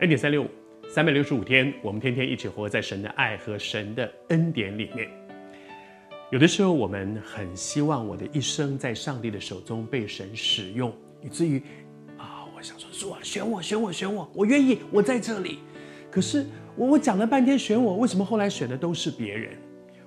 恩典三六五，三百六十五天，我们天天一起活在神的爱和神的恩典里面。有的时候，我们很希望我的一生在上帝的手中被神使用，以至于啊，我想说，主啊，选我，选我，选我，我愿意，我在这里。可是我我讲了半天选我，为什么后来选的都是别人？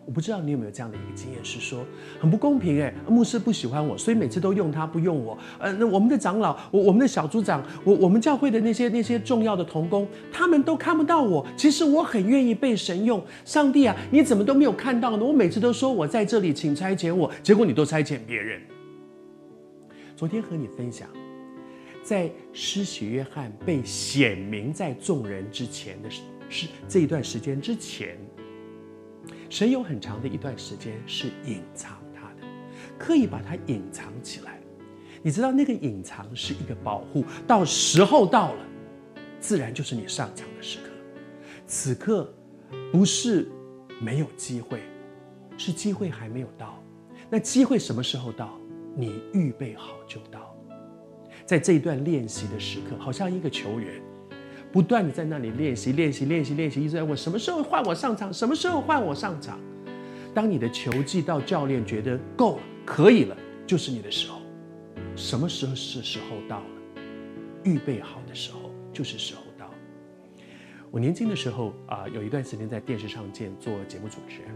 我不知道你有没有这样的一个经验，是说很不公平哎，牧师不喜欢我，所以每次都用他不用我。呃，那我们的长老，我我们的小组长，我我们教会的那些那些重要的同工，他们都看不到我。其实我很愿意被神用。上帝啊，你怎么都没有看到呢？我每次都说我在这里，请差遣我，结果你都差遣别人。昨天和你分享，在施洗约翰被显明在众人之前的是是这一段时间之前。神有很长的一段时间是隐藏他的，刻意把他隐藏起来。你知道那个隐藏是一个保护，到时候到了，自然就是你上场的时刻。此刻不是没有机会，是机会还没有到。那机会什么时候到？你预备好就到。在这一段练习的时刻，好像一个球员。不断的在那里练习，练习，练习，练习，一直在问什么时候换我上场，什么时候换我上场。当你的球技到教练觉得够了，可以了，就是你的时候。什么时候是时候到了？预备好的时候就是时候到了。我年轻的时候啊，有一段时间在电视上见做节目主持人。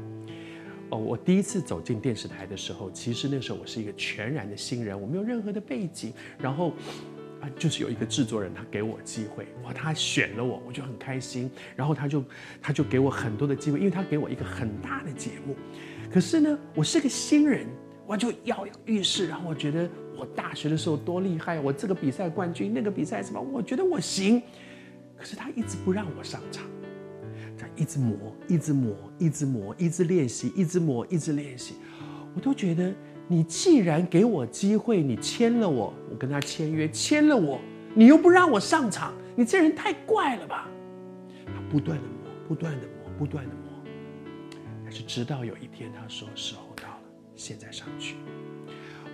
哦，我第一次走进电视台的时候，其实那时候我是一个全然的新人，我没有任何的背景，然后。就是有一个制作人，他给我机会，哇，他选了我，我就很开心。然后他就他就给我很多的机会，因为他给我一个很大的节目。可是呢，我是个新人，我就跃跃欲试。然后我觉得我大学的时候多厉害，我这个比赛冠军，那个比赛什么，我觉得我行。可是他一直不让我上场，他一直磨，一直磨，一直磨，一直练习，一直磨，一直练习，我都觉得。你既然给我机会，你签了我，我跟他签约，签了我，你又不让我上场，你这人太怪了吧？他不断的磨，不断的磨，不断的磨，但是直到有一天，他说时候到了，现在上去，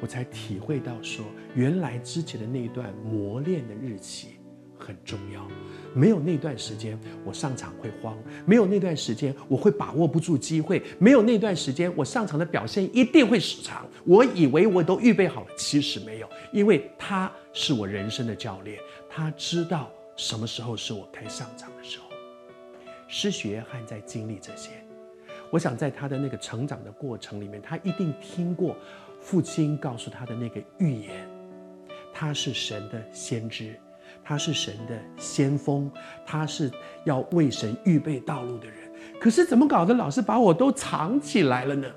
我才体会到说，原来之前的那段磨练的日期很重要。没有那段时间，我上场会慌；没有那段时间，我会把握不住机会；没有那段时间，我上场的表现一定会失常。我以为我都预备好了，其实没有，因为他是我人生的教练，他知道什么时候是我该上场的时候。施洗约翰在经历这些，我想在他的那个成长的过程里面，他一定听过父亲告诉他的那个预言，他是神的先知。他是神的先锋，他是要为神预备道路的人。可是怎么搞的，老是把我都藏起来了呢？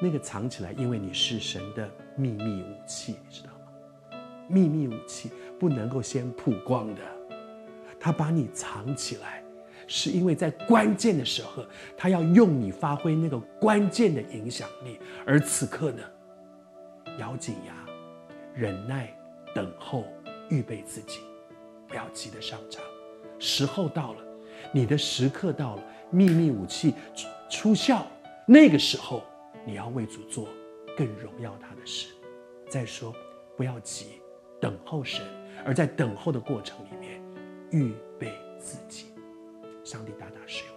那个藏起来，因为你是神的秘密武器，你知道吗？秘密武器不能够先曝光的。他把你藏起来，是因为在关键的时候，他要用你发挥那个关键的影响力。而此刻呢，咬紧牙，忍耐，等候。预备自己，不要急着上场。时候到了，你的时刻到了，秘密武器出出效。那个时候，你要为主做更荣耀他的事。再说，不要急，等候神。而在等候的过程里面，预备自己。上帝大大使用。